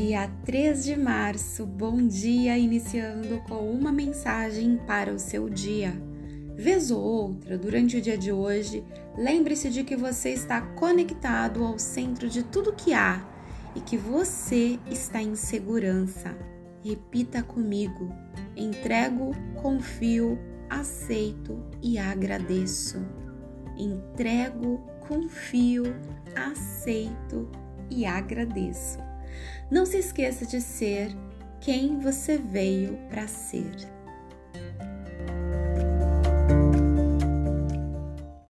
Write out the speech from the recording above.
dia 3 de março. Bom dia, iniciando com uma mensagem para o seu dia. Vez ou outra, durante o dia de hoje, lembre-se de que você está conectado ao centro de tudo que há e que você está em segurança. Repita comigo: entrego, confio, aceito e agradeço. Entrego, confio, aceito e agradeço. Não se esqueça de ser quem você veio para ser.